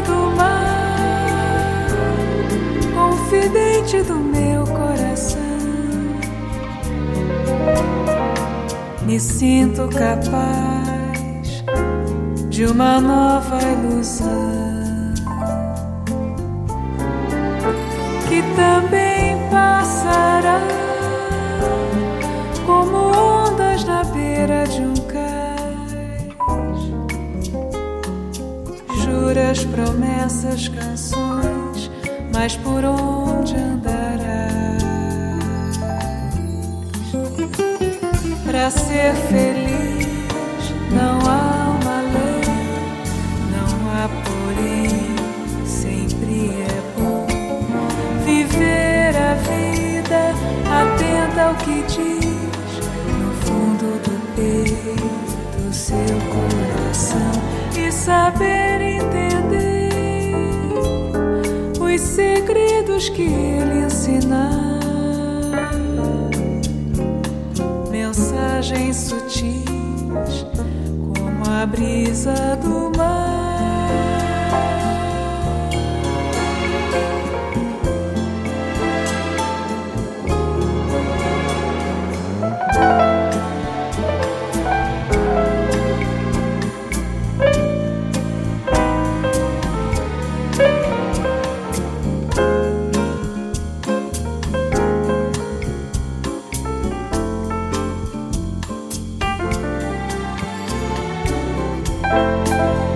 do mar, confidente do meu coração. Me sinto capaz de uma nova ilusão que também juras, promessas, canções, mas por onde andarás? Para ser feliz não há uma lei, não há porém, sempre é bom viver a vida atenta ao que diz no fundo do peito, seu coração e saber que lhe ensinar mensagens sutis como a brisa do mar. Bye.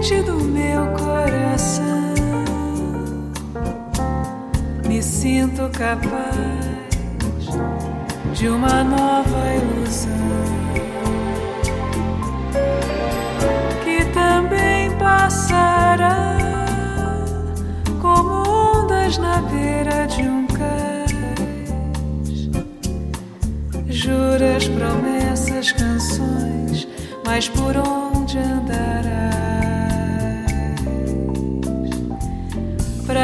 quente do meu coração. Me sinto capaz de uma nova ilusão que também passará como ondas na beira de um cais. Juras, promessas, canções, mas por onde?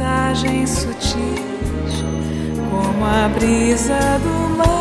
Mensagens sutis como a brisa do mar.